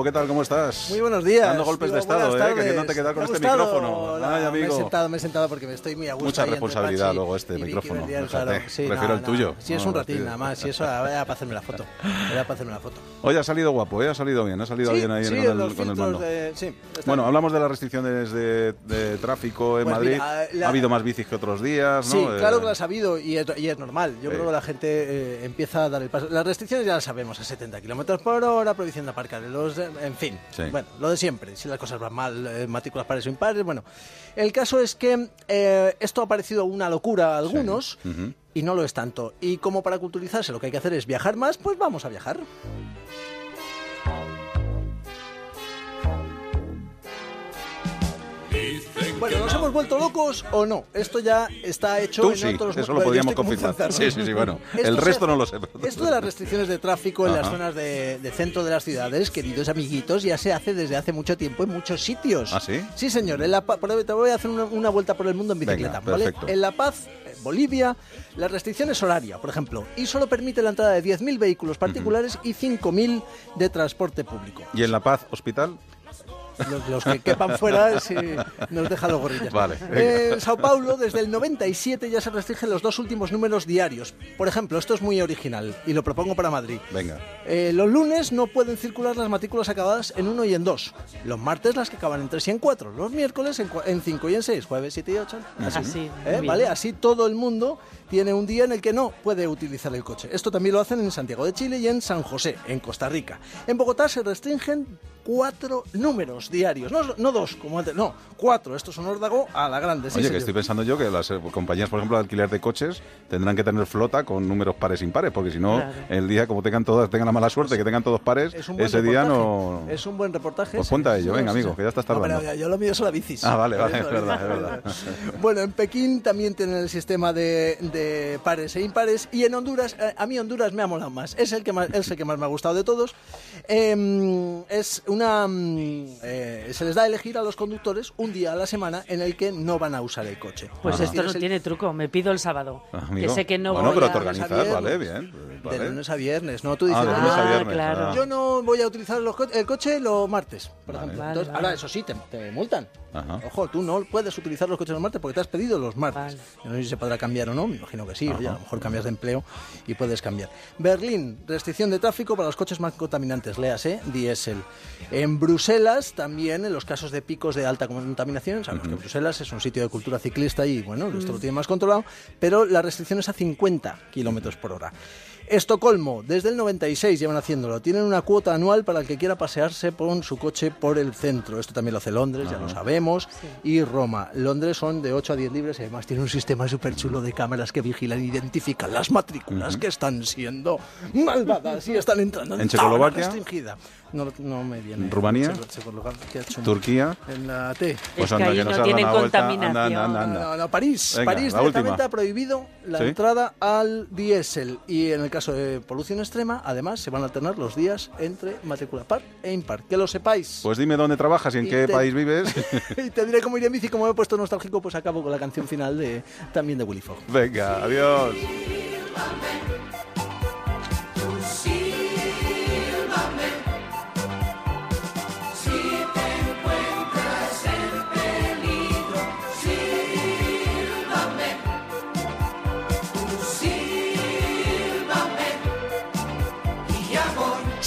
¿Qué tal? ¿Cómo estás? Muy buenos días. Dando golpes Digo, de estado, ¿eh? tardes. Queriéndote quedar con ¿Te este gustado? micrófono. No, Ay, Me he amigo. sentado, me he sentado porque me estoy muy a gusto. Mucha responsabilidad luego este micrófono, fíjate. claro. Sí, Prefiero el tuyo. Si es No, un no, ratín nada más, si eso era para hacerme la foto. Era para hacerme la foto. Hoy ha salido guapo, ¿eh? Ha salido bien, ha salido Sí, bien ahí sí, con, el, con el mando. de- sí, Bueno, bien. hablamos de las restricciones de, de tráfico en Pues Madrid. mira, la- Ha habido más bicis que otros días, ¿no? Sí, Eh, claro que las ha habido y es, y es normal. Yo Sí. creo que la gente eh, empieza a dar el paso. Las restricciones ya las sabemos, a 70 kilómetros por hora, prohibición de aparcar en los... En fin, Sí. bueno, lo de siempre. Si las cosas van mal, eh, matrículas pares o impares, bueno. El caso es que eh, esto ha parecido una locura a algunos y no lo es tanto. Y como para culturizarse lo que hay que hacer es viajar más, pues vamos a viajar. Hemos vuelto locos o no? Esto ya está hecho Tú en sí, otros... eso lo podíamos confirmar. Sí, sí, sí, bueno. Esto El resto no lo sé. Esto de las restricciones de tráfico en las zonas de, de centro de las ciudades, queridos amiguitos, ya se hace desde hace mucho tiempo en muchos sitios. ¿Ah, sí? Sí, señor. En La te voy a hacer una, una vuelta por el mundo en bicicleta. Venga. En La Paz, Bolivia, la restricción es horaria, por ejemplo, y solo permite la entrada de 10.000 vehículos particulares y 5.000 de transporte público. ¿Y en La Paz, hospital? Los, los que quepan fuera si nos dejan los gorrillas. Vale, Eh, en Sao Paulo, desde el 97 ya se restringen los dos últimos números diarios. Por ejemplo, esto es muy original y lo propongo para Madrid. Venga. Eh, los lunes no pueden circular las matrículas acabadas en 1 y en 2. Los martes las que acaban en 3 y en 4. Los miércoles en 5 y en 6. Jueves 7 y 8. Así, muy ¿Eh? ¿Vale? Así todo el mundo tiene un día en el que no puede utilizar el coche. Esto también lo hacen en Santiago de Chile y en San José, en Costa Rica. En Bogotá se restringen cuatro números diarios. No, no dos, como antes. No, cuatro. Esto es un órdago a la grande. sí, Oye, que señor. estoy pensando yo que las eh, compañías, por ejemplo, de alquiler de coches tendrán que tener flota con números pares impares, porque si no, Claro. el día, como tengan todas, tengan la mala suerte que tengan todos pares, Es un ese día no... Es un buen reportaje. Pues ese. ponte a ello, Sí, venga, amigo, que ya estás No, tardando. pero yo lo mío son las bicis. Ah, vale, vale, es verdad, es. Bueno, en Pekín también tienen el sistema de, de pares e impares y en Honduras, eh, a mí Honduras me ha molado más. Es el que más, es el que más me ha gustado de todos. Eh, es una, mm, eh, se les da a elegir a los conductores un día a la semana en el que no van a usar el coche. Pues esto no Es el- tiene truco, me pido el sábado. Ah, que amigo. sé que no Bueno, voy pero a... te organizas, vale, bien. Pues, De vale. lunes a viernes, ¿no? Tú Ah, dices, de "Ah, lunes a Ah, viernes. claro. ah. Yo no voy a utilizar los co- el coche los martes, por Vale. ejemplo. Vale, Entonces, vale. ahora, eso sí, te, te multan. Ajá. Ojo, tú no puedes utilizar los coches los martes porque te has pedido los martes. Vale. Yo no sé si se podrá cambiar o no, me imagino que sí. Oye, a lo mejor cambias de empleo y puedes cambiar. Berlín, restricción de tráfico para los coches más contaminantes, léase, diésel. En Bruselas, también en los casos de picos de alta contaminación, sabemos que Bruselas es un sitio de cultura ciclista y, bueno, esto lo tiene más controlado, pero la restricción es a 50 kilómetros por hora. Estocolmo, desde el 96 llevan haciéndolo. Tienen una cuota anual para el que quiera pasearse con su coche por el centro. Esto también lo hace Londres, ya lo sabemos. Y Roma. Londres son de 8 a 10 libres y además tiene un sistema súper chulo de cámaras que vigilan e identifican las matrículas que están siendo malvadas y están entrando en, ¿En Checoslovaquia? restringida. No, no me viene. ¿En Rumanía? Turquía. En la T. Pues es anda, que no tienen vuelta. Anda, contaminación. anda, anda, No, no, no, París. Venga, París directamente última. ha prohibido la ¿Sí? entrada al diésel. Y en el caso de polución extrema, además, se van a alternar los días entre matrícula par e impar. Que lo sepáis. Pues dime dónde trabajas y en Y qué te- país vives. y te diré cómo iré en bici, como me he puesto nostálgico, pues acabo con la canción final de también de Willy Fogg. Venga, adiós.